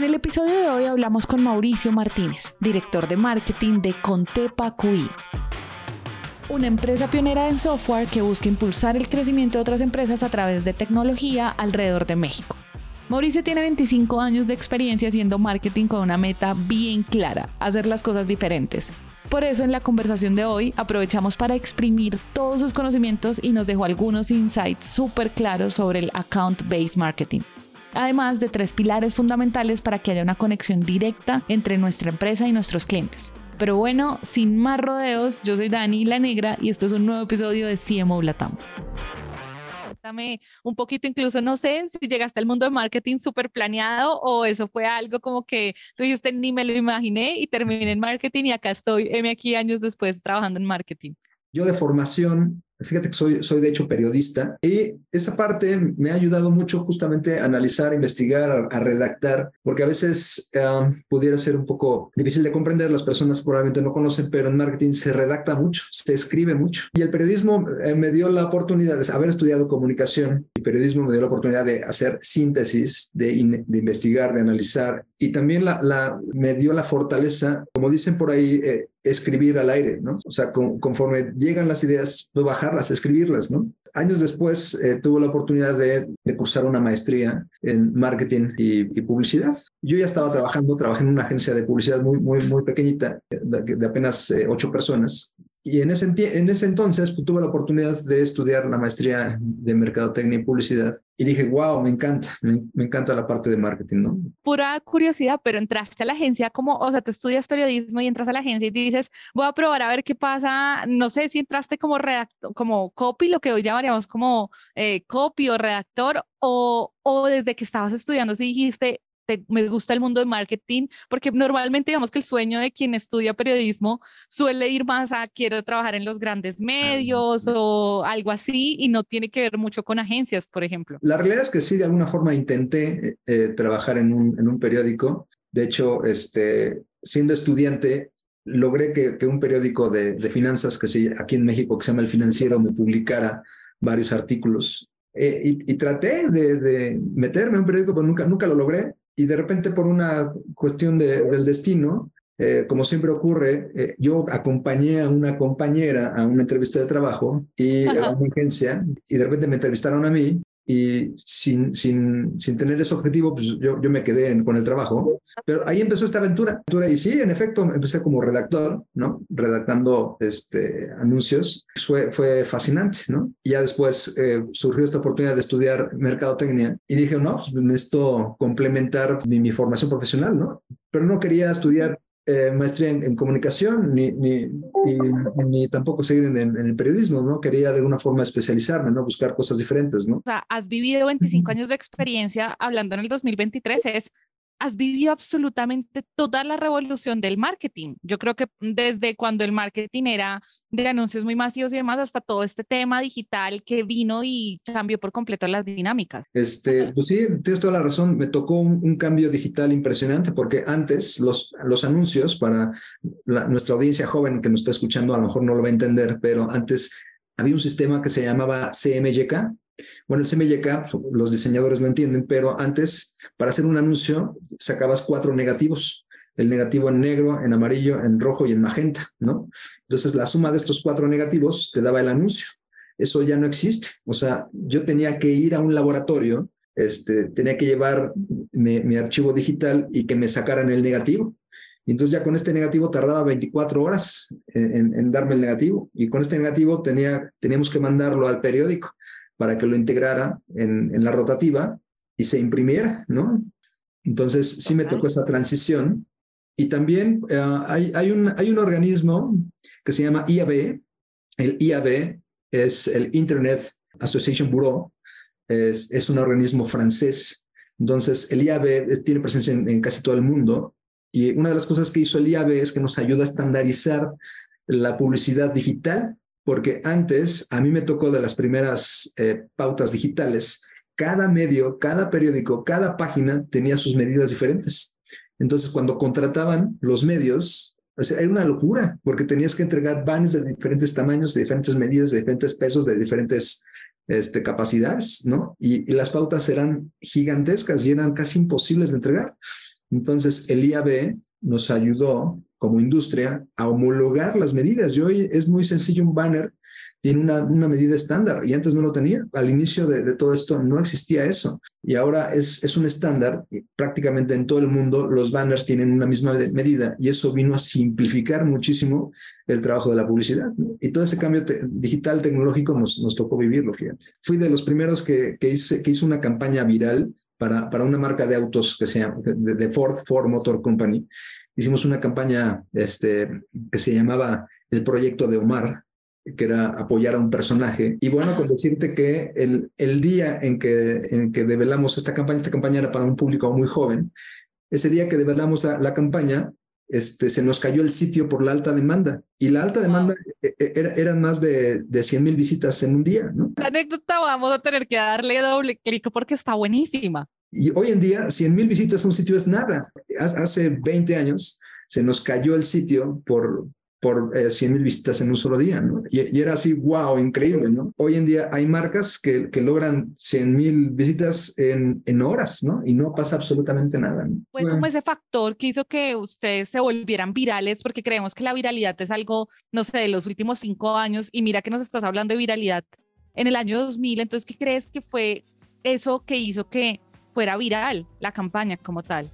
En el episodio de hoy hablamos con Mauricio Martínez, director de marketing de Contepa QI, una empresa pionera en software que busca impulsar el crecimiento de otras empresas a través de tecnología alrededor de México. Mauricio tiene 25 años de experiencia haciendo marketing con una meta bien clara, hacer las cosas diferentes. Por eso en la conversación de hoy aprovechamos para exprimir todos sus conocimientos y nos dejó algunos insights súper claros sobre el account-based marketing. Además de tres pilares fundamentales para que haya una conexión directa entre nuestra empresa y nuestros clientes. Pero bueno, sin más rodeos, yo soy Dani La Negra y esto es un nuevo episodio de CMO Latam cuéntame un poquito, incluso no sé si llegaste al mundo de marketing súper planeado o eso fue algo como que tú dijiste ni me lo imaginé y terminé en marketing y acá estoy, M aquí años después trabajando en marketing. Yo de formación Fíjate que soy, soy de hecho periodista y esa parte me ha ayudado mucho justamente a analizar, a investigar, a, redactar, porque a veces pudiera ser un poco difícil de comprender, las personas probablemente no conocen, pero en marketing se redacta mucho, se escribe mucho. Y el periodismo eh, me dio la oportunidad de haber estudiado comunicación y periodismo me dio la oportunidad de hacer síntesis, de, de investigar, de analizar y también me dio la fortaleza, como dicen por ahí, eh, escribir al aire, ¿no? O sea, conforme llegan las ideas, pues bajarlas, escribirlas, ¿no? Años después eh, tuve la oportunidad de, cursar una maestría en marketing y, publicidad. Yo ya estaba trabajando, trabajé en una agencia de publicidad muy, muy, muy pequeñita, de, de apenas eh, ocho personas, y en ese, en ese entonces pues, tuve la oportunidad de estudiar la maestría de Mercadotecnia y Publicidad y dije, wow, me encanta, me, encanta la parte de marketing, ¿no? Pura curiosidad, pero entraste a la agencia como, o sea, tú estudias periodismo y entras a la agencia y dices, voy a probar a ver qué pasa, no sé si entraste como, redactor, como copy, lo que hoy llamaríamos como eh, copy o redactor, o, o desde que estabas estudiando, si dijiste, me gusta el mundo de marketing, porque normalmente digamos que el sueño de quien estudia periodismo suele ir más a quiero trabajar en los grandes medios o algo así y no tiene que ver mucho con agencias, por ejemplo. La realidad es que sí, de alguna forma intenté eh, eh, trabajar en un, en un periódico. De hecho, este, siendo estudiante, logré que, que un periódico de, de, finanzas que sí, aquí en México que se llama El Financiero me publicara varios artículos. Eh, y, y, traté de, de, meterme en un periódico, pero nunca, nunca lo logré y de repente por una cuestión de, del destino, eh, como siempre ocurre, eh, yo acompañé a una compañera a una entrevista de trabajo y a una agencia y de repente me entrevistaron a mí y sin, sin, sin tener ese objetivo, pues yo, yo me quedé con el trabajo. Pero ahí empezó esta aventura. Y sí, en efecto, empecé como redactor, ¿no? Redactando este, anuncios. Fue, fue fascinante, ¿no? Y ya después eh, surgió esta oportunidad de estudiar mercadotecnia y dije, no, pues necesito complementar mi, mi formación profesional, ¿no? Pero no quería estudiar eh, maestría en, comunicación, ni, ni, ni, tampoco seguir en, el periodismo, ¿no? Quería de alguna forma especializarme, ¿no? Buscar cosas diferentes, ¿no? Has vivido 25 años de experiencia hablando en el 2023, es has vivido absolutamente toda la revolución del marketing. Yo creo que desde cuando el marketing era de anuncios muy masivos y demás hasta todo este tema digital que vino y cambió por completo las dinámicas. Este, pues sí, tienes toda la razón. Me tocó un, cambio digital impresionante porque antes los, los anuncios para nuestra audiencia joven que nos está escuchando a lo mejor no lo va a entender, pero antes había un sistema que se llamaba CMYK, bueno, el CMYK, los diseñadores lo entienden, pero antes, para hacer un anuncio, sacabas cuatro negativos. El negativo en negro, en amarillo, en rojo y en magenta, ¿no? Entonces, la suma de estos cuatro negativos te daba el anuncio. Eso ya no existe. O sea, yo tenía que ir a un laboratorio, este, tenía que llevar mi, archivo digital y que me sacaran el negativo. Y entonces ya con este negativo tardaba 24 horas en, en, darme el negativo. Y con este negativo tenía, teníamos que mandarlo al periódico para que lo integrara en, en la rotativa y se imprimiera, ¿no? Entonces sí me tocó esa transición. Y también uh, hay, hay, un, hay un organismo que se llama IAB. El IAB es el Internet Association Bureau. Es, es un organismo francés. Entonces el IAB tiene presencia en, en casi todo el mundo. Y una de las cosas que hizo el IAB es que nos ayuda a estandarizar la publicidad digital porque antes a mí me tocó de las primeras eh, pautas digitales, cada medio, cada periódico, cada página tenía sus medidas diferentes. Entonces, cuando contrataban los medios, era una locura, porque tenías que entregar banners de diferentes tamaños, de diferentes medidas, de diferentes pesos, de diferentes este, capacidades, ¿no? Y, y, las pautas eran gigantescas y eran casi imposibles de entregar. Entonces, el IAB nos ayudó como industria a homologar las medidas. Y hoy es muy sencillo un banner tiene una, medida estándar y antes no lo tenía. Al inicio de, todo esto no existía eso y ahora es, un estándar. Prácticamente en todo el mundo los banners tienen una misma medida y eso vino a simplificar muchísimo el trabajo de la publicidad. Y todo ese cambio digital tecnológico nos, nos tocó vivirlo, fíjate. Fui de los primeros que, hice, que hizo una campaña viral para, para una marca de autos que se llama, de, Ford, Ford Motor Company. Hicimos una campaña este, que se llamaba el proyecto de Omar, que era apoyar a un personaje. Y bueno, con decirte que el, el día en que, en que develamos esta campaña, esta campaña era para un público muy joven, ese día que develamos la, la campaña, este, se nos cayó el sitio por la alta demanda. Y la alta demanda wow. era, eran más de, de 100 mil visitas en un día. ¿no? La anécdota vamos a tener que darle doble clic porque está buenísima. Y hoy en día, 100 mil visitas a un sitio es nada. Hace 20 años se nos cayó el sitio por, por eh, 100 mil visitas en un solo día, ¿no? Y, y, era así, wow, increíble, ¿no? Hoy en día hay marcas que, que logran 100 mil visitas en, en, horas, ¿no? Y no pasa absolutamente nada. ¿no? Fue bueno. como ese factor que hizo que ustedes se volvieran virales, porque creemos que la viralidad es algo, no sé, de los últimos cinco años, y mira que nos estás hablando de viralidad en el año 2000, entonces, ¿qué crees que fue eso que hizo que fuera viral la campaña como tal?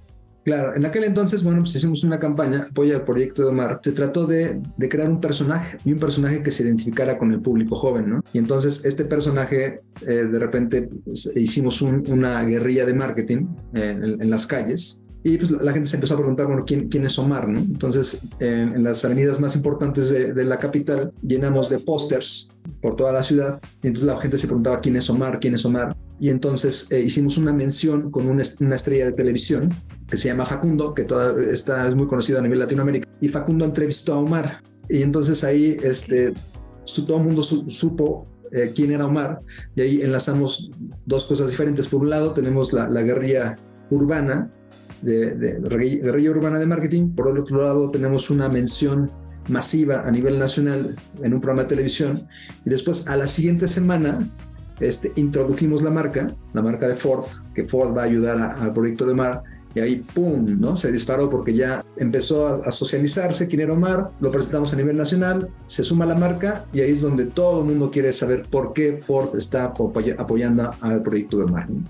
Claro, en aquel entonces, bueno, pues hicimos una campaña, apoya al proyecto de Omar. Se trató de, de, crear un personaje y un personaje que se identificara con el público joven, ¿no? Y entonces este personaje, eh, de repente, pues, hicimos un, una guerrilla de marketing en, en, las calles. Y pues la gente se empezó a preguntar, bueno, ¿quién, es Omar? ¿no? Entonces, en, en las avenidas más importantes de, de la capital, llenamos de pósters por toda la ciudad. Y entonces la gente se preguntaba, ¿quién es Omar? ¿Quién es Omar? Y entonces eh, hicimos una mención con una, estrella de televisión que se llama Facundo, que está, es muy conocido a nivel Latinoamérica, y Facundo entrevistó a Omar. Y entonces ahí este, todo el mundo su, supo eh, quién era Omar, y ahí enlazamos dos cosas diferentes. Por un lado tenemos la, la guerrilla urbana, de, guerrilla urbana de marketing, por otro lado tenemos una mención masiva a nivel nacional en un programa de televisión, y después a la siguiente semana este, introdujimos la marca, la marca de Ford, que Ford va a ayudar al proyecto de Mar, y ahí, ¡pum!, ¿no? Se disparó porque ya empezó a, a, socializarse quién era Omar, lo presentamos a nivel nacional, se suma la marca y ahí es donde todo el mundo quiere saber por qué Ford está apoyando al proyecto de Omar. ¿no?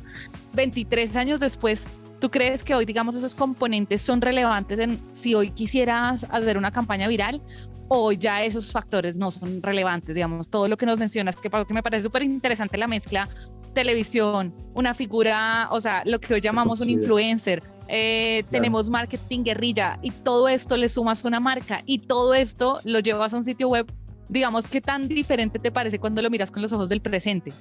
23 años después, ¿tú crees que hoy, digamos, esos componentes son relevantes en si hoy quisieras hacer una campaña viral o ya esos factores no son relevantes, digamos, todo lo que nos mencionas, que, que me parece súper interesante la mezcla televisión, una figura, o sea, lo que hoy llamamos un influencer, eh, claro. tenemos marketing guerrilla y todo esto le sumas una marca y todo esto lo llevas a un sitio web, digamos, ¿qué tan diferente te parece cuando lo miras con los ojos del presente?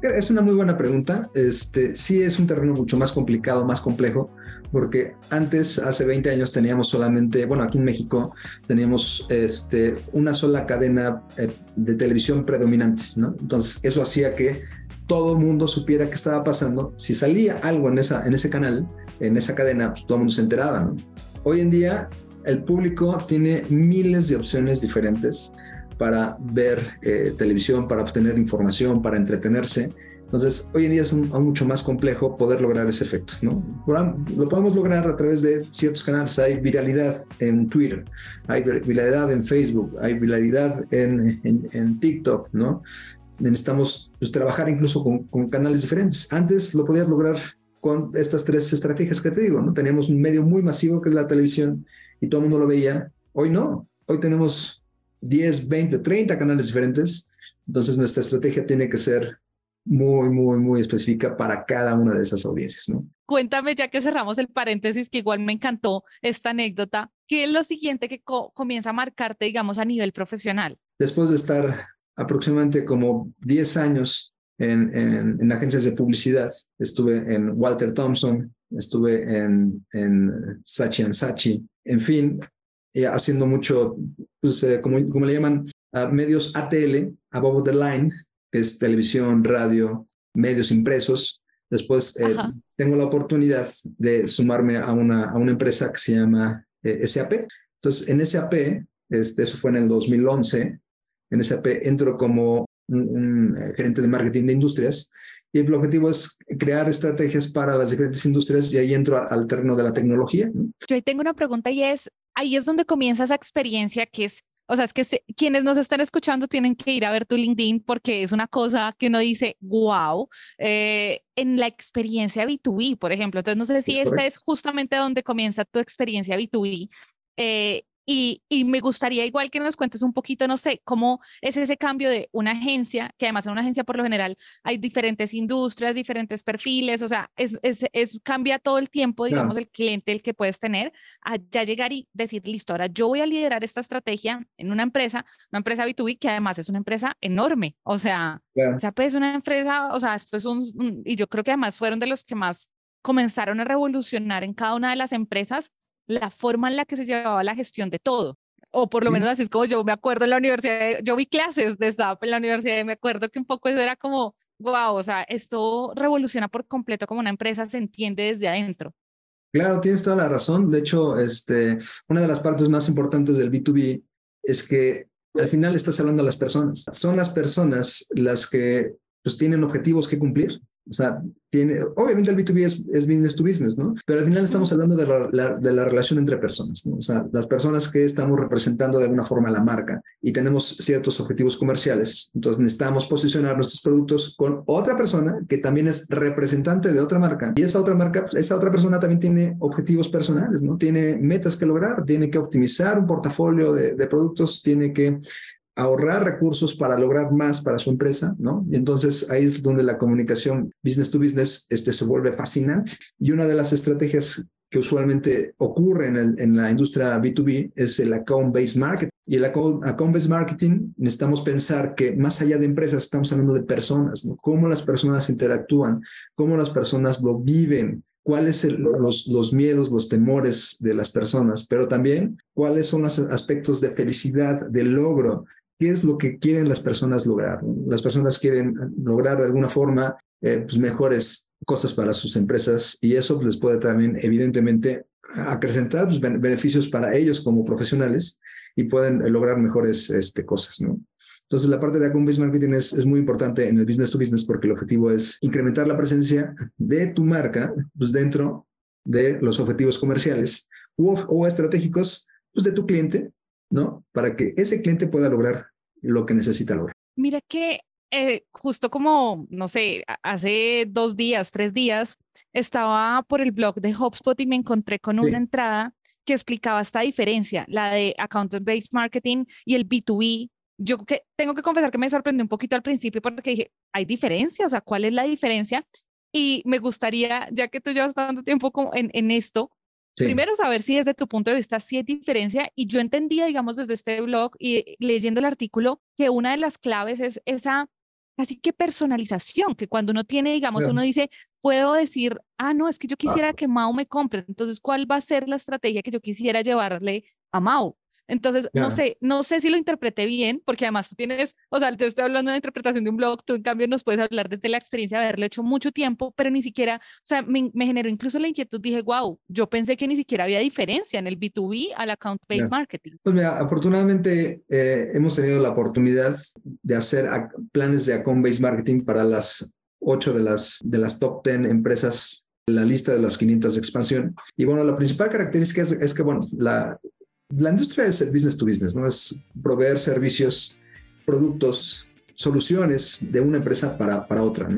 Es una muy buena pregunta. Este, sí es un terreno mucho más complicado, más complejo, porque antes, hace 20 años, teníamos solamente, bueno, aquí en México, teníamos este, una sola cadena eh, de televisión predominante, ¿no? Entonces, eso hacía que todo el mundo supiera qué estaba pasando. Si salía algo en, esa, en ese canal, en esa cadena, pues todo el mundo se enteraba, ¿no? Hoy en día, el público tiene miles de opciones diferentes para ver eh, televisión, para obtener información, para entretenerse. Entonces, hoy en día es un, mucho más complejo poder lograr ese efecto, ¿no? Lo podemos lograr a través de ciertos canales. Hay viralidad en Twitter, hay viralidad en Facebook, hay viralidad en, en, en TikTok, ¿no? Necesitamos pues, trabajar incluso con, con canales diferentes. Antes lo podías lograr con estas tres estrategias que te digo, ¿no? Teníamos un medio muy masivo que es la televisión y todo el mundo lo veía. Hoy no. Hoy tenemos 10, 20, 30 canales diferentes. Entonces nuestra estrategia tiene que ser muy, muy, muy específica para cada una de esas audiencias, ¿no? Cuéntame, ya que cerramos el paréntesis, que igual me encantó esta anécdota, ¿qué es lo siguiente que co comienza a marcarte, digamos, a nivel profesional? Después de estar aproximadamente como 10 años en, en, en agencias de publicidad, estuve en Walter Thompson, estuve en, en Sachi Sachi, en fin, eh, haciendo mucho, pues, eh, como, como le llaman, uh, medios ATL, above the line, que es televisión, radio, medios impresos. Después eh, tengo la oportunidad de sumarme a una, a una empresa que se llama eh, SAP. Entonces, en SAP, este, eso fue en el 2011, en SAP entro como un, un, gerente de marketing de industrias y el objetivo es crear estrategias para las diferentes industrias y ahí entro al terreno de la tecnología. Yo ahí tengo una pregunta y es, ahí es donde comienza esa experiencia que es, o sea, es que quienes nos están escuchando tienen que ir a ver tu LinkedIn porque es una cosa que uno dice, wow, eh, en la experiencia B2B, por ejemplo. Entonces, no sé si esta es justamente donde comienza tu experiencia B2B. Eh, y, me gustaría igual que nos cuentes un poquito, no sé, cómo es ese cambio de una agencia, que además en una agencia por lo general hay diferentes industrias, diferentes perfiles, o sea, es, es, cambia todo el tiempo, digamos, el cliente el que puedes tener, a ya llegar y decir, listo, ahora yo voy a liderar esta estrategia en una empresa, una empresa B2B que además es una empresa enorme, o sea, o sea, pues una empresa, o sea, esto es un, y yo creo que además fueron de los que más comenzaron a revolucionar en cada una de las empresas la forma en la que se llevaba la gestión de todo. O por lo menos así es como yo me acuerdo en la universidad, yo vi clases de SAP en la universidad y me acuerdo que un poco eso era como, wow, o sea, esto revoluciona por completo como una empresa se entiende desde adentro. Claro, tienes toda la razón. De hecho, este, una de las partes más importantes del B2B es que al final estás hablando de las personas. Son las personas las que pues, tienen objetivos que cumplir o sea, tiene, obviamente el B2B es, es, business to business, ¿no? Pero al final estamos hablando de la, de la relación entre personas, ¿no? O sea, las personas que estamos representando de alguna forma la marca y tenemos ciertos objetivos comerciales. Entonces necesitamos posicionar nuestros productos con otra persona que también es representante de otra marca. Y esa otra marca, esa otra persona también tiene objetivos personales, ¿no? Tiene metas que lograr, tiene que optimizar un portafolio de, de productos, tiene que ahorrar recursos para lograr más para su empresa, ¿no? Y entonces ahí es donde la comunicación business to business este, se vuelve fascinante. Y una de las estrategias que usualmente ocurre en, el, en la industria B2B es el account-based marketing. Y el account-based marketing necesitamos pensar que más allá de empresas estamos hablando de personas, ¿no? Cómo las personas interactúan, cómo las personas lo viven, cuáles son los, los miedos, los temores de las personas, pero también cuáles son los aspectos de felicidad, de logro, qué es lo que quieren las personas lograr. Las personas quieren lograr de alguna forma eh, pues mejores cosas para sus empresas y eso les puede también evidentemente acrecentar pues, beneficios para ellos como profesionales y pueden lograr mejores este, cosas, ¿no? Entonces, la parte de account-based marketing es, es, muy importante en el business to business porque el objetivo es incrementar la presencia de tu marca pues, dentro de los objetivos comerciales o, o estratégicos pues, de tu cliente, ¿no? Para que ese cliente pueda lograr lo que necesita lograr. Mira que eh, justo como, no sé, hace dos días, tres días, estaba por el blog de HubSpot y me encontré con una entrada que explicaba esta diferencia, la de account-based marketing y el B2B. Yo que, tengo que confesar que me sorprendió un poquito al principio porque dije, ¿hay diferencia? O sea, ¿cuál es la diferencia? Y me gustaría, ya que tú llevas tanto tiempo como en, en esto, Primero, saber si desde tu punto de vista sí hay diferencia. Y yo entendía, digamos, desde este blog y leyendo el artículo, que una de las claves es esa casi que personalización, que cuando uno tiene, digamos, uno dice, puedo decir, ah, no, es que yo quisiera que Mao me compre. Entonces, ¿cuál va a ser la estrategia que yo quisiera llevarle a Mao? Entonces, no sé, no sé si lo interpreté bien, porque además tú tienes, o sea, te estoy hablando de la interpretación de un blog, tú en cambio nos puedes hablar desde la experiencia de haberlo hecho mucho tiempo, pero ni siquiera, o sea, me, generó incluso la inquietud, dije, wow, yo pensé que ni siquiera había diferencia en el B2B al account-based marketing. Pues mira, afortunadamente eh, hemos tenido la oportunidad de hacer planes de account-based marketing para las ocho de las, de las top 10 empresas la lista de las 500 de expansión. Y bueno, la principal característica es, es que, bueno, la, la industria es el business to business, ¿no? Es proveer servicios, productos, soluciones de una empresa para, para otra.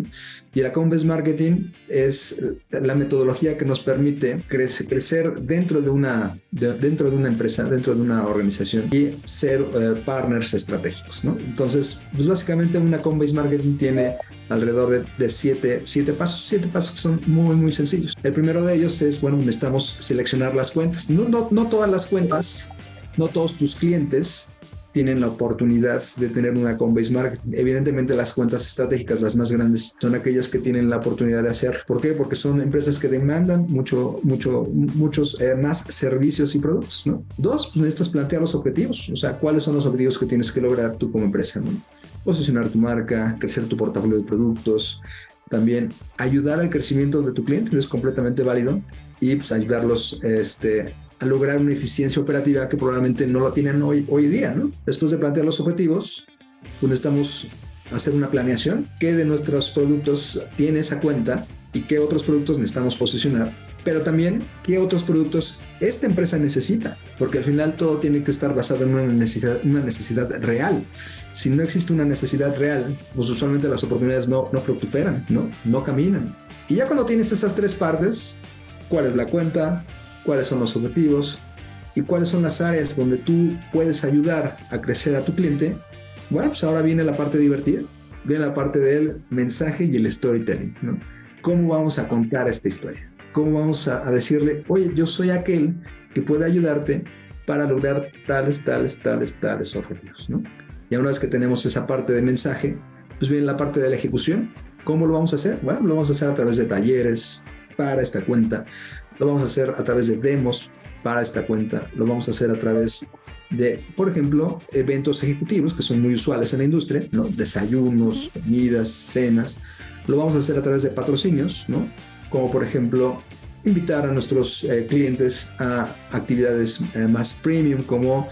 Y el account-based marketing es la metodología que nos permite crecer, dentro, de una, dentro de una empresa, dentro de una organización y ser eh, partners estratégicos. ¿no? Entonces, pues básicamente un account-based marketing tiene alrededor de, siete, siete pasos, siete pasos que son muy, muy sencillos. El primero de ellos es, bueno, necesitamos seleccionar las cuentas. No, no, no todas las cuentas, no todos tus clientes tienen la oportunidad de tener una account-based marketing. Evidentemente las cuentas estratégicas, las más grandes, son aquellas que tienen la oportunidad de hacer. ¿Por qué? Porque son empresas que demandan mucho, mucho, muchos eh, más servicios y productos, ¿no? Dos, pues necesitas plantear los objetivos, o sea, cuáles son los objetivos que tienes que lograr tú como empresa, ¿no? Posicionar tu marca, crecer tu portafolio de productos, también ayudar al crecimiento de tu cliente, es completamente válido, y pues ayudarlos este, a lograr una eficiencia operativa que probablemente no lo tienen hoy, hoy día, ¿no? Después de plantear los objetivos, pues necesitamos hacer una planeación, qué de nuestros productos tiene esa cuenta y qué otros productos necesitamos posicionar, pero también qué otros productos esta empresa necesita, porque al final todo tiene que estar basado en una necesidad, una necesidad real. Si no existe una necesidad real, pues usualmente las oportunidades no, no fructiferan, ¿no? no caminan. Y ya cuando tienes esas tres partes, cuál es la cuenta, cuáles son los objetivos y cuáles son las áreas donde tú puedes ayudar a crecer a tu cliente, bueno, pues ahora viene la parte divertida, viene la parte del mensaje y el storytelling, ¿no? ¿Cómo vamos a contar esta historia? ¿Cómo vamos a, decirle, oye, yo soy aquel que puede ayudarte para lograr tales, tales, tales, tales objetivos, ¿no? Una vez que tenemos esa parte de mensaje, pues viene la parte de la ejecución. ¿Cómo lo vamos a hacer? Bueno, lo vamos a hacer a través de talleres para esta cuenta, lo vamos a hacer a través de demos para esta cuenta, lo vamos a hacer a través de, por ejemplo, eventos ejecutivos que son muy usuales en la industria, ¿no? Desayunos, comidas, cenas. Lo vamos a hacer a través de patrocinios, ¿no? Como por ejemplo, invitar a nuestros eh, clientes a actividades eh, más premium, como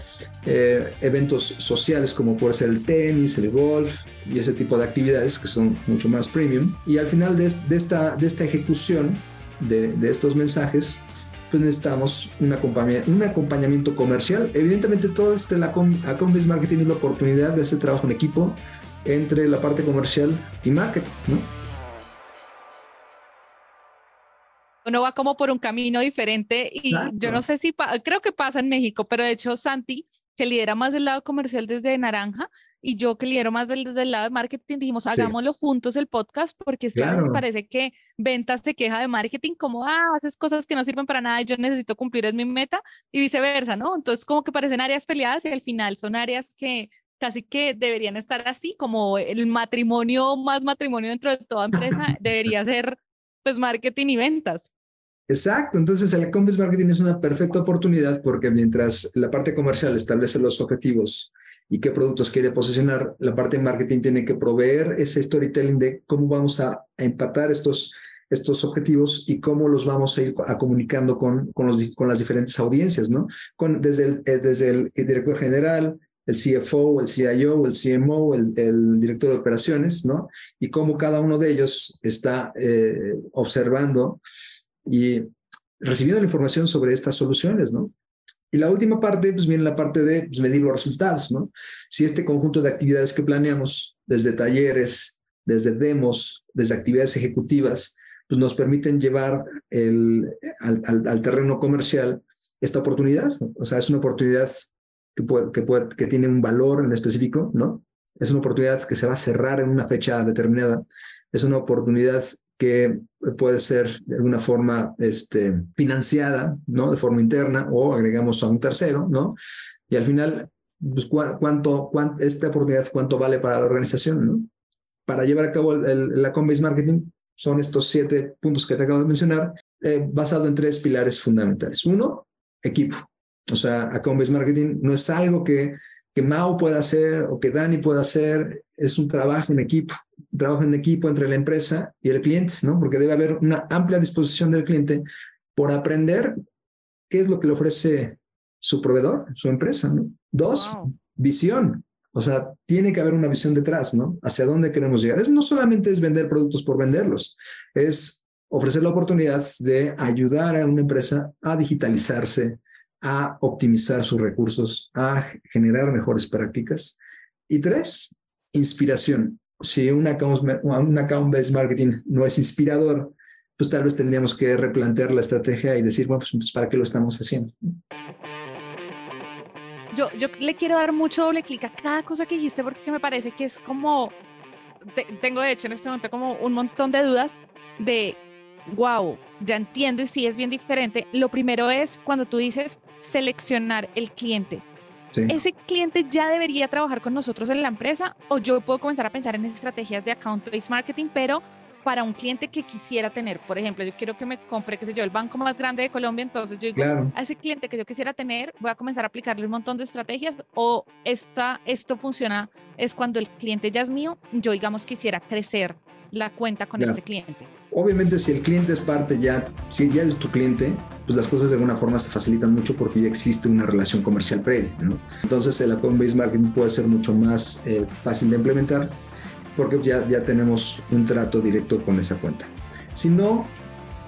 eh, eventos sociales, como puede ser el tenis, el golf y ese tipo de actividades que son mucho más premium. Y al final de, esta, de esta ejecución de, de estos mensajes, pues necesitamos un acompañamiento, un acompañamiento comercial. Evidentemente, todo este la account marketing es la oportunidad de hacer trabajo en equipo entre la parte comercial y marketing, ¿no? Uno va como por un camino diferente y yo no sé si, creo que pasa en México, pero de hecho Santi, que lidera más del lado comercial desde Naranja, y yo que lidero más desde el lado de marketing, dijimos, hagámoslo juntos el podcast, porque es que a veces parece que ventas se queja de marketing como, ah, haces cosas que no sirven para nada y yo necesito cumplir, es mi meta, y viceversa, ¿no? Entonces como que parecen áreas peleadas y al final son áreas que casi que deberían estar así, como el matrimonio más matrimonio dentro de toda empresa debería ser pues marketing y ventas. Exacto, entonces el e-commerce marketing es una perfecta oportunidad porque mientras la parte comercial establece los objetivos y qué productos quiere posicionar, la parte de marketing tiene que proveer ese storytelling de cómo vamos a empatar estos, estos objetivos y cómo los vamos a ir a comunicando con, con, los, con las diferentes audiencias, ¿no? Con, desde, el, eh, desde el director general, el CFO, el CIO, el CMO, el, el, director de operaciones, ¿no? Y cómo cada uno de ellos está eh, observando y recibiendo la información sobre estas soluciones, ¿no? Y la última parte, pues viene la parte de pues, medir los resultados, ¿no? Si este conjunto de actividades que planeamos, desde talleres, desde demos, desde actividades ejecutivas, pues nos permiten llevar el, al, al, terreno comercial esta oportunidad. O sea, es una oportunidad que, puede, que, puede, que tiene un valor en específico, ¿no? Es una oportunidad que se va a cerrar en una fecha determinada. Es una oportunidad que puede ser de alguna forma este, financiada, ¿no? De forma interna o agregamos a un tercero, ¿no? Y al final, pues, ¿cuánto, esta oportunidad, cuánto vale para la organización, ¿no? Para llevar a cabo la Combase Marketing, son estos siete puntos que te acabo de mencionar, eh, basado en tres pilares fundamentales. Uno, equipo. O sea, a Combase Marketing no es algo que, que Mao pueda hacer o que Dani pueda hacer, es un trabajo en equipo trabajo en equipo entre la empresa y el cliente, ¿no? Porque debe haber una amplia disposición del cliente por aprender qué es lo que le ofrece su proveedor, su empresa, ¿no? Dos, visión. O sea, tiene que haber una visión detrás, ¿no? Hacia dónde queremos llegar. Es, no solamente es vender productos por venderlos, es ofrecer la oportunidad de ayudar a una empresa a digitalizarse, a optimizar sus recursos, a generar mejores prácticas. Y tres, inspiración si un account-based marketing no es inspirador, pues tal vez tendríamos que replantear la estrategia y decir, bueno, pues ¿para qué lo estamos haciendo? Yo, yo le quiero dar mucho doble clic a cada cosa que dijiste porque me parece que es como, tengo de hecho en este momento como un montón de dudas de, wow, ya entiendo y sí es bien diferente. Lo primero es cuando tú dices seleccionar el cliente. ¿Ese cliente ya debería trabajar con nosotros en la empresa o yo puedo comenzar a pensar en estrategias de account-based marketing, pero para un cliente que quisiera tener? Por ejemplo, yo quiero que me compre, qué sé yo, el banco más grande de Colombia, entonces yo digo, a ese cliente que yo quisiera tener, voy a comenzar a aplicarle un montón de estrategias o esta, esto funciona, es cuando el cliente ya es mío, yo digamos quisiera crecer la cuenta con este cliente. Obviamente, si el cliente es parte ya, si ya es tu cliente, pues las cosas de alguna forma se facilitan mucho porque ya existe una relación comercial previa, ¿no? Entonces, el account-based marketing puede ser mucho más eh, fácil de implementar porque ya, ya tenemos un trato directo con esa cuenta. Si no,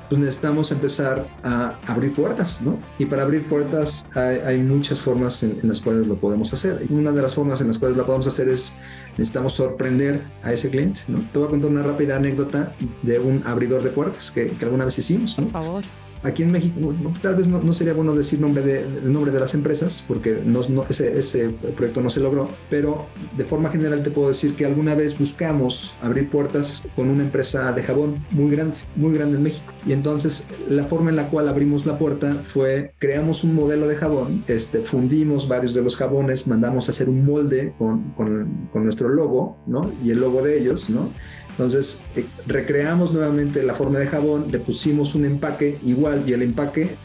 pues necesitamos empezar a abrir puertas, ¿no? Y para abrir puertas hay, muchas formas en, las cuales lo podemos hacer. Una de las formas en las cuales lo podemos hacer es necesitamos sorprender a ese cliente, ¿no? Te voy a contar una rápida anécdota de un abridor de puertas que, que alguna vez hicimos, ¿no? Por. Aquí en México, tal vez no, sería bueno decir nombre de, el nombre de las empresas, porque ese, proyecto no se logró, pero de forma general te puedo decir que alguna vez buscamos abrir puertas con una empresa de jabón muy grande, muy grande en México. Y entonces la forma en la cual abrimos la puerta fue, creamos un modelo de jabón, este, fundimos varios de los jabones, mandamos a hacer un molde con, con, con nuestro logo, ¿no? Y el logo de ellos, ¿no? Entonces, eh, recreamos nuevamente la forma de jabón, le pusimos un empaque igual y el empaque,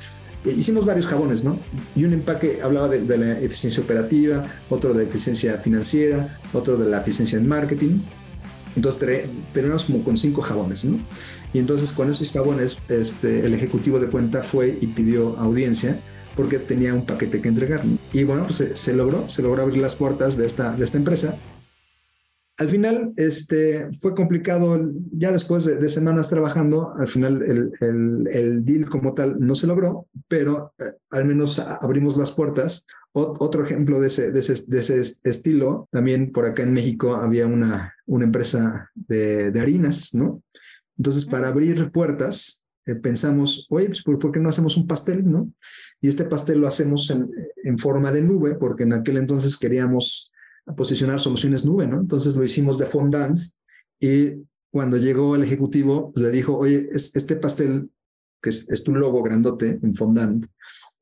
eh, hicimos varios jabones, ¿no? Y un empaque hablaba de, la eficiencia operativa, otro de la eficiencia financiera, otro de la eficiencia en marketing. Entonces, tenemos como con cinco jabones, ¿no? Y entonces con esos jabones, este, el ejecutivo de cuenta fue y pidió audiencia porque tenía un paquete que entregar. Y bueno, pues se, se, logró, se logró abrir las puertas de esta, de esta empresa al final, este, fue complicado, ya después de, semanas trabajando, al final el, el, deal como tal no se logró, pero eh, al menos abrimos las puertas. otro ejemplo de ese, de ese, de, ese, estilo, también por acá en México había una, una empresa de, de harinas, ¿no? Entonces, para abrir puertas, eh, pensamos, oye, pues, ¿por, qué no hacemos un pastel, no? Y este pastel lo hacemos en, en forma de nube, porque en aquel entonces queríamos a posicionar soluciones nube, ¿no? Entonces lo hicimos de fondant y cuando llegó el ejecutivo pues, le dijo, oye, este pastel, que es, tu logo grandote en fondant,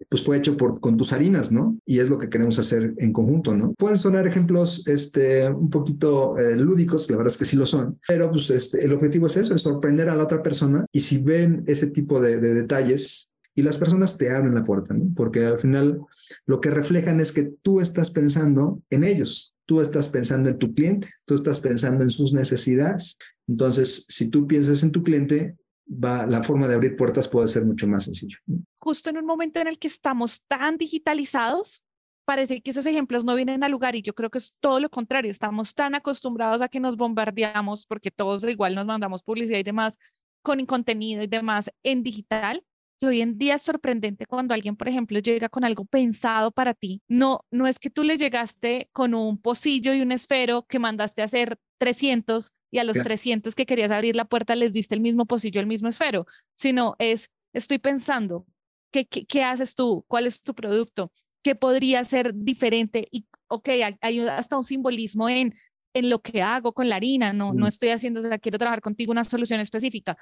pues fue hecho por, con tus harinas, ¿no? Y es lo que queremos hacer en conjunto, ¿no? Pueden sonar ejemplos este, un poquito eh, lúdicos, la verdad es que sí lo son, pero pues este, el objetivo es eso, es sorprender a la otra persona y si ven ese tipo de, de detalles, y las personas te abren la puerta, ¿no? Porque al final lo que reflejan es que tú estás pensando en ellos, tú estás pensando en tu cliente, tú estás pensando en sus necesidades. Entonces, si tú piensas en tu cliente, va, la forma de abrir puertas puede ser mucho más sencillo. Justo en un momento en el que estamos tan digitalizados, parece que esos ejemplos no vienen al lugar y yo creo que es todo lo contrario. Estamos tan acostumbrados a que nos bombardeamos porque todos igual nos mandamos publicidad y demás con contenido y demás en digital que hoy en día es sorprendente cuando alguien, por ejemplo, llega con algo pensado para ti. No, no es que tú le llegaste con un pocillo y un esfero que mandaste a hacer 300 y a los 300 que querías abrir la puerta les diste el mismo pocillo, el mismo esfero, sino es, estoy pensando, ¿qué, qué, qué haces tú? ¿Cuál es tu producto? ¿Qué podría ser diferente? Y, ok, hay hasta un simbolismo en en lo que hago con la harina, no, no estoy haciendo, o sea, quiero trabajar contigo una solución específica.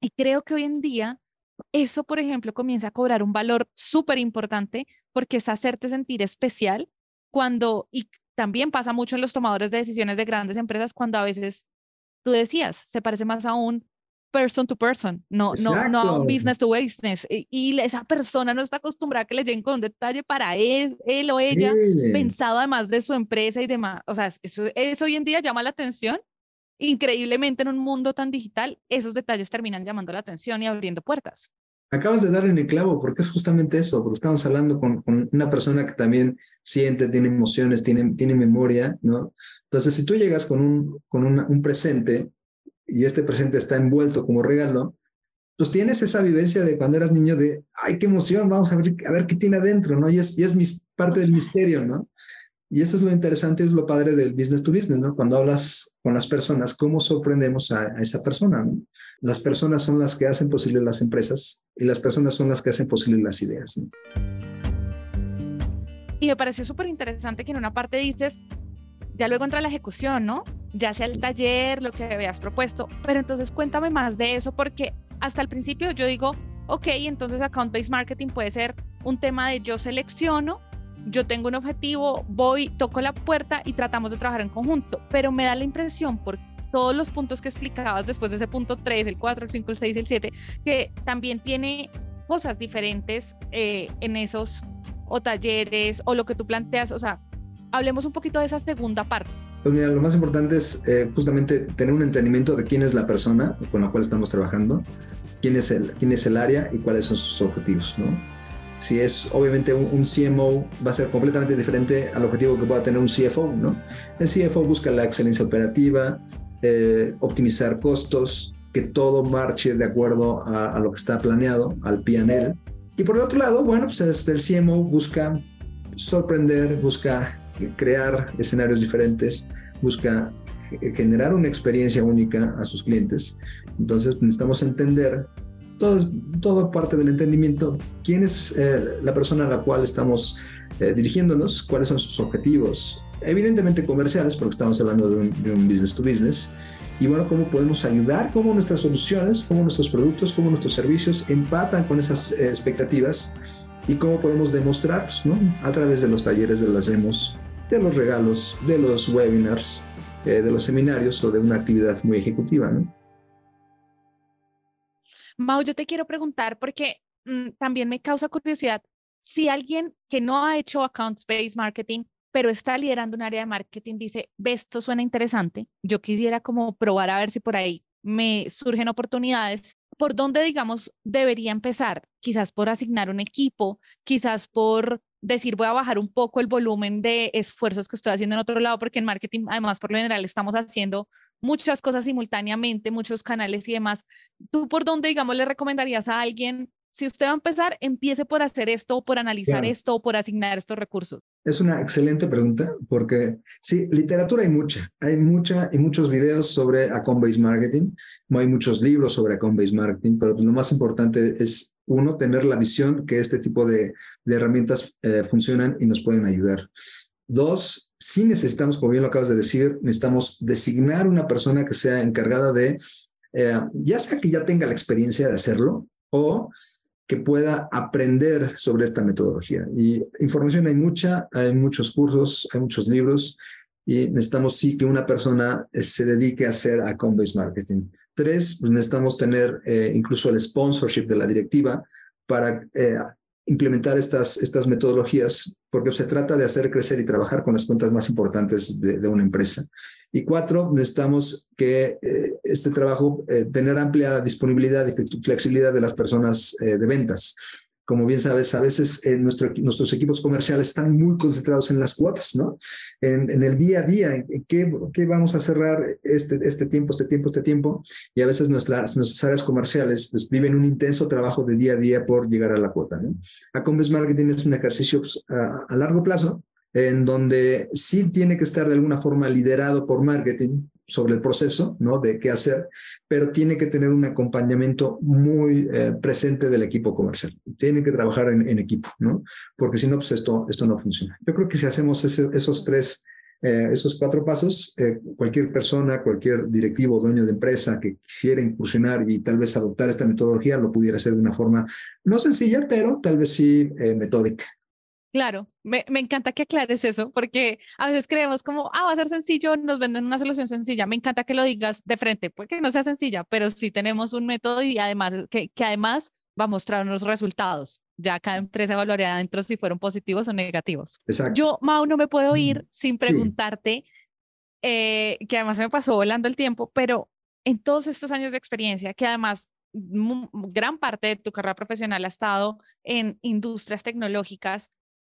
Y creo que hoy en día eso, por ejemplo, comienza a cobrar un valor súper importante porque es hacerte sentir especial cuando, y también pasa mucho en los tomadores de decisiones de grandes empresas, cuando a veces tú decías, se parece más a un person to person, no, no, no a un business to business. Y, esa persona no está acostumbrada a que le lleguen con un detalle para él, él o ella, pensado además de su empresa y demás. O sea, eso, eso hoy en día llama la atención increíblemente en un mundo tan digital, esos detalles terminan llamando la atención y abriendo puertas. Acabas de dar en el clavo, porque es justamente eso, porque estamos hablando con, una persona que también siente, tiene emociones, tiene, tiene memoria, ¿no? Entonces, si tú llegas con un, con un presente y este presente está envuelto como regalo, pues tienes esa vivencia de cuando eras niño de, ay, qué emoción, vamos a ver, a ver qué tiene adentro, ¿no? Y es, y es parte del misterio, ¿no? Y eso es lo interesante, es lo padre del business to business, ¿no? Cuando hablas con las personas, ¿cómo sorprendemos a, esa persona? Las personas son las que hacen posible las empresas y las personas son las que hacen posible las ideas. Y me pareció súper interesante que en una parte dices, ya luego entra la ejecución, ¿no? Ya sea el taller, lo que habías propuesto, pero entonces cuéntame más de eso porque hasta el principio yo digo, ok, entonces account-based marketing puede ser un tema de yo selecciono yo tengo un objetivo, voy, toco la puerta y tratamos de trabajar en conjunto, pero me da la impresión por todos los puntos que explicabas después de ese punto 3, el 4, el 5, el 6, el 7, que también tiene cosas diferentes eh, en esos o talleres o lo que tú planteas, o sea, hablemos un poquito de esa segunda parte. Pues mira, lo más importante es eh, justamente tener un entendimiento de quién es la persona con la cual estamos trabajando, quién es el, quién es el área y cuáles son sus objetivos, ¿no? Si es obviamente un, CMO, va a ser completamente diferente al objetivo que pueda tener un CFO, ¿no? El CFO busca la excelencia operativa, eh, optimizar costos, que todo marche de acuerdo a, lo que está planeado, al PNL. Y por el otro lado, bueno, pues el CMO busca sorprender, busca crear escenarios diferentes, busca generar una experiencia única a sus clientes. Entonces necesitamos entender todo, parte del entendimiento, quién es eh, la persona a la cual estamos eh, dirigiéndonos, cuáles son sus objetivos, evidentemente comerciales, porque estamos hablando de un, business to business, y bueno, cómo podemos ayudar, cómo nuestras soluciones, cómo nuestros productos, cómo nuestros servicios empatan con esas eh, expectativas y cómo podemos demostrarlos, ¿no? A través de los talleres, de las demos, de los regalos, de los webinars, de los seminarios o de una actividad muy ejecutiva. Mau, yo te quiero preguntar porque mm, también me causa curiosidad, si alguien que no ha hecho accounts-based marketing, pero está liderando un área de marketing, dice, ve, esto suena interesante, yo quisiera como probar a ver si por ahí me surgen oportunidades, ¿por dónde, digamos, debería empezar? Quizás por asignar un equipo, quizás por decir voy a bajar un poco el volumen de esfuerzos que estoy haciendo en otro lado, porque en marketing, además, por lo general, estamos haciendo muchas cosas simultáneamente, muchos canales y demás. ¿Tú por dónde, digamos, le recomendarías a alguien, si usted va a empezar, empiece por hacer esto, por analizar esto, por asignar estos recursos? Es una excelente pregunta porque sí, literatura hay mucha, hay mucha y muchos videos sobre account-based marketing, hay muchos libros sobre account-based marketing, pero lo más importante es, uno, tener la visión que este tipo de, de herramientas eh, funcionan y nos pueden ayudar. Dos, si necesitamos, como bien lo acabas de decir, necesitamos designar una persona que sea encargada de, eh, ya sea que ya tenga la experiencia de hacerlo o que pueda aprender sobre esta metodología. Y información hay mucha, hay muchos cursos, hay muchos libros y necesitamos sí que una persona eh, se dedique a hacer a based marketing. Tres, pues necesitamos tener eh, incluso el sponsorship de la directiva para implementar estas, estas metodologías porque se trata de hacer crecer y trabajar con las cuentas más importantes de, una empresa. Y cuatro, necesitamos que eh, este trabajo eh, tener amplia disponibilidad y flexibilidad de las personas eh, de ventas como bien sabes, a veces eh, nuestro, nuestros equipos comerciales están muy concentrados en las cuotas, ¿no? En, en el día a día, en qué, qué, vamos a cerrar este, este tiempo, este tiempo, este tiempo. Y a veces nuestras, nuestras áreas comerciales pues, viven un intenso trabajo de día a día por llegar a la cuota, ¿no? Acombes Marketing es un ejercicio pues, a, a largo plazo en donde sí tiene que estar de alguna forma liderado por marketing, sobre el proceso, ¿no? De qué hacer, pero tiene que tener un acompañamiento muy eh, presente del equipo comercial. Tiene que trabajar en, equipo, ¿no? Porque si no, pues esto, esto no funciona. Yo creo que si hacemos esos tres, eh, esos cuatro pasos, eh, cualquier persona, cualquier directivo, dueño de empresa que quisiera incursionar y tal vez adoptar esta metodología, lo pudiera hacer de una forma no sencilla, pero tal vez sí metódica. Claro, me, me, encanta que aclares eso, porque a veces creemos como, ah, va a ser sencillo, nos venden una solución sencilla. Me encanta que lo digas de frente, porque no sea sencilla, pero sí tenemos un método y además, que, que además va a mostrar unos resultados. Ya cada empresa evaluará adentro si fueron positivos o negativos. Exacto. Yo, Mau, no me puedo ir sin preguntarte, eh, que además me pasó volando el tiempo, pero en todos estos años de experiencia, que además gran parte de tu carrera profesional ha estado en industrias tecnológicas,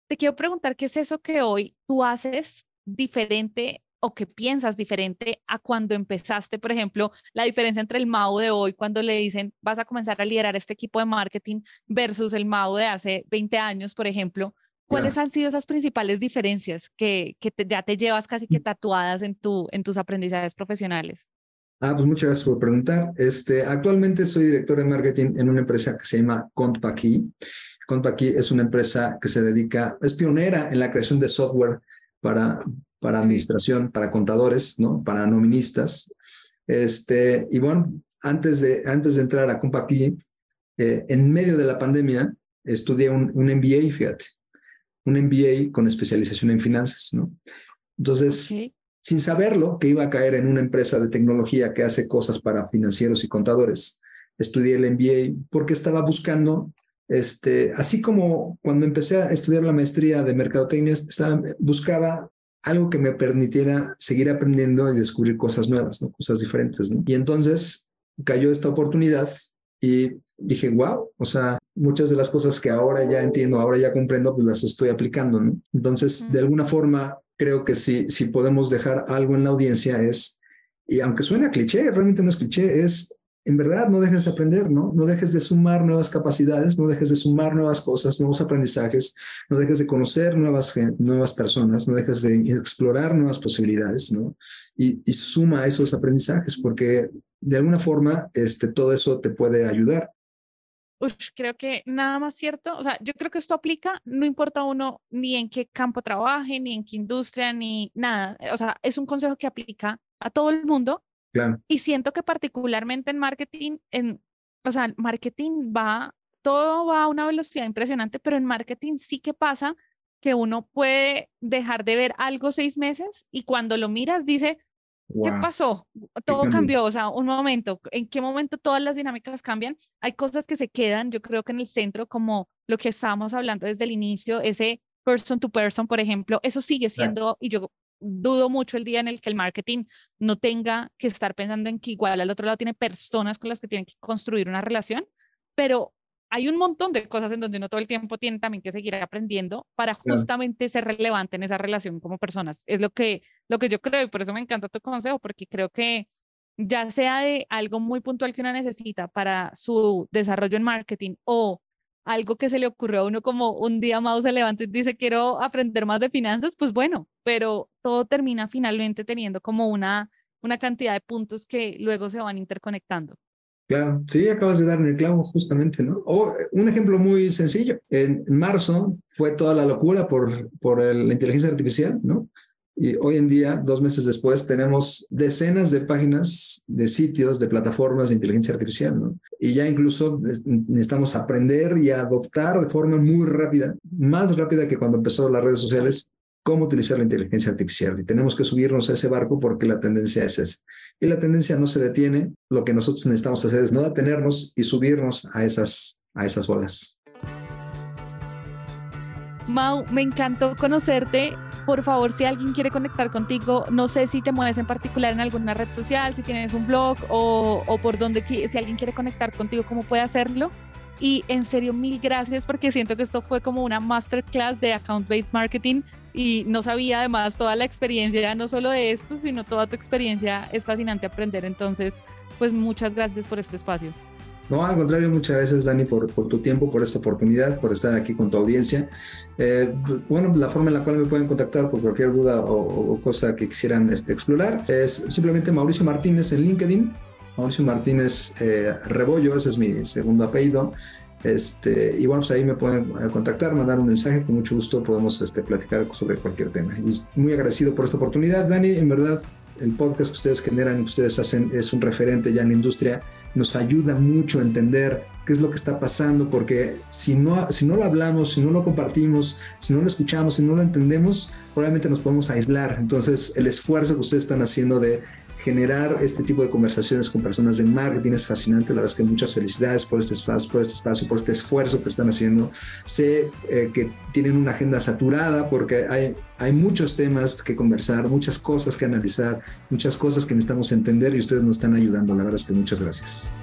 te quiero preguntar qué es eso que hoy tú haces diferente o que piensas diferente a cuando empezaste, por ejemplo, la diferencia entre el MAU de hoy cuando le dicen vas a comenzar a liderar este equipo de marketing versus el MAU de hace 20 años, por ejemplo. ¿Cuáles han sido esas principales diferencias que, que ya te llevas casi que mm. tatuadas en, tu, en tus aprendizajes profesionales? Ah, pues muchas gracias por preguntar. Este, actualmente soy director de marketing en una empresa que se llama Contpaqui. Contpaqui es una empresa que se dedica, es pionera en la creación de software para, para administración, para contadores, ¿no? Para noministas. Este, y bueno, antes de, antes de entrar a Contpaqui, eh, en medio de la pandemia, estudié un, un MBA, fíjate, un MBA con especialización en finanzas, ¿no? Entonces, sin saberlo, que iba a caer en una empresa de tecnología que hace cosas para financieros y contadores, estudié el MBA porque estaba buscando este, así como cuando empecé a estudiar la maestría de mercadotecnia, buscaba algo que me permitiera seguir aprendiendo y descubrir cosas nuevas, ¿no? cosas diferentes. ¿no? Y entonces cayó esta oportunidad Y dije, wow, o sea, muchas de las cosas que ahora ya entiendo, ahora ya comprendo, pues las estoy aplicando, ¿no? Entonces, de alguna forma, creo que si, si podemos dejar algo en la audiencia es, y aunque suene cliché, realmente no es cliché, es en verdad no dejes de aprender, ¿no? No dejes de sumar nuevas capacidades, no dejes de sumar nuevas cosas, nuevos aprendizajes, no dejes de conocer nuevas, nuevas personas, no dejes de explorar nuevas posibilidades, ¿no? Y, y suma esos aprendizajes porque de alguna forma este, todo eso te puede ayudar. Uf, creo que nada más cierto. O sea, yo creo que esto aplica, no importa uno ni en qué campo trabaje, ni en qué industria, ni nada. O sea, es un consejo que aplica a todo el mundo y siento que particularmente en marketing, en, o sea, marketing va, todo va a una velocidad impresionante, pero en marketing sí que pasa que uno puede dejar de ver algo seis meses y cuando lo miras dice, ¿qué pasó? Todo cambió, o sea, un momento, ¿en qué momento todas las dinámicas cambian? Hay cosas que se quedan, yo creo que en el centro, como lo que estábamos hablando desde el inicio, ese person to person, por ejemplo, eso sigue siendo, y yo dudo mucho el día en el que el marketing no tenga que estar pensando en que igual al otro lado tiene personas con las que tienen que construir una relación, pero hay un montón de cosas en donde uno todo el tiempo tiene también que seguir aprendiendo para justamente ser relevante en esa relación como personas. Es lo que, lo que yo creo y por eso me encanta tu consejo, porque creo que ya sea de algo muy puntual que uno necesita para su desarrollo en marketing o algo que se le ocurrió a uno como un día más se levanta y dice quiero aprender más de finanzas, pues bueno, pero todo termina finalmente teniendo como una, una cantidad de puntos que luego se van interconectando. Claro, sí, acabas de dar el clavo justamente, ¿no? O un ejemplo muy sencillo, en marzo fue toda la locura por, por la inteligencia artificial, ¿no? Y hoy en día, dos meses después, tenemos decenas de páginas, de sitios, de plataformas de inteligencia artificial. Y ya incluso necesitamos aprender y adoptar de forma muy rápida, más rápida que cuando empezó las redes sociales, cómo utilizar la inteligencia artificial. Y tenemos que subirnos a ese barco porque la tendencia es esa. Y la tendencia no se detiene. Lo que nosotros necesitamos hacer es no detenernos y subirnos a esas, a esas olas. Mau, me encantó conocerte. Por favor, si alguien quiere conectar contigo, no sé si te mueves en particular en alguna red social, si tienes un blog o, o por dónde, si alguien quiere conectar contigo, ¿cómo puede hacerlo? Y en serio, mil gracias porque siento que esto fue como una masterclass de account-based marketing y no sabía además toda la experiencia, no solo de esto, sino toda tu experiencia. Es fascinante aprender. Entonces, pues muchas gracias por este espacio. No, al contrario, muchas gracias Dani por, tu tiempo, por esta oportunidad, por estar aquí con tu audiencia. Eh, bueno, la forma en la cual me pueden contactar por cualquier duda o, cosa que quisieran este, explorar es simplemente Mauricio Martínez en LinkedIn. Mauricio Martínez eh, Rebollo, ese es mi segundo apellido. Este, y bueno, pues ahí me pueden eh, contactar, mandar un mensaje, con mucho gusto podemos este, platicar sobre cualquier tema. Y muy agradecido por esta oportunidad, Dani, en verdad el podcast que ustedes generan, que ustedes hacen, es un referente ya en la industria nos ayuda mucho a entender qué es lo que está pasando, porque si no, si no lo hablamos, si no lo compartimos, si no lo escuchamos, si no lo entendemos, probablemente nos podemos aislar. Entonces, el esfuerzo que ustedes están haciendo de generar este tipo de conversaciones con personas de marketing es fascinante. La verdad es que muchas felicidades por este espacio, por este espacio, por este esfuerzo que están haciendo. Sé eh, que tienen una agenda saturada porque hay, hay muchos temas que conversar, muchas cosas que analizar, muchas cosas que necesitamos entender y ustedes nos están ayudando. La verdad es que muchas gracias.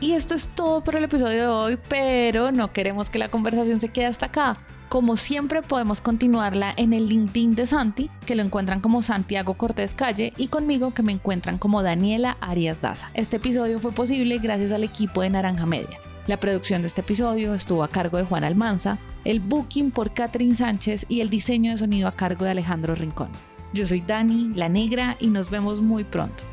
Y esto es todo por el episodio de hoy, pero no queremos que la conversación se quede hasta acá. Como siempre podemos continuarla en el LinkedIn de Santi, que lo encuentran como Santiago Cortés Calle, y conmigo que me encuentran como Daniela Arias Daza. Este episodio fue posible gracias al equipo de Naranja Media. La producción de este episodio estuvo a cargo de Juan Almanza, el booking por Catherine Sánchez y el diseño de sonido a cargo de Alejandro Rincón. Yo soy Dani, la negra, y nos vemos muy pronto.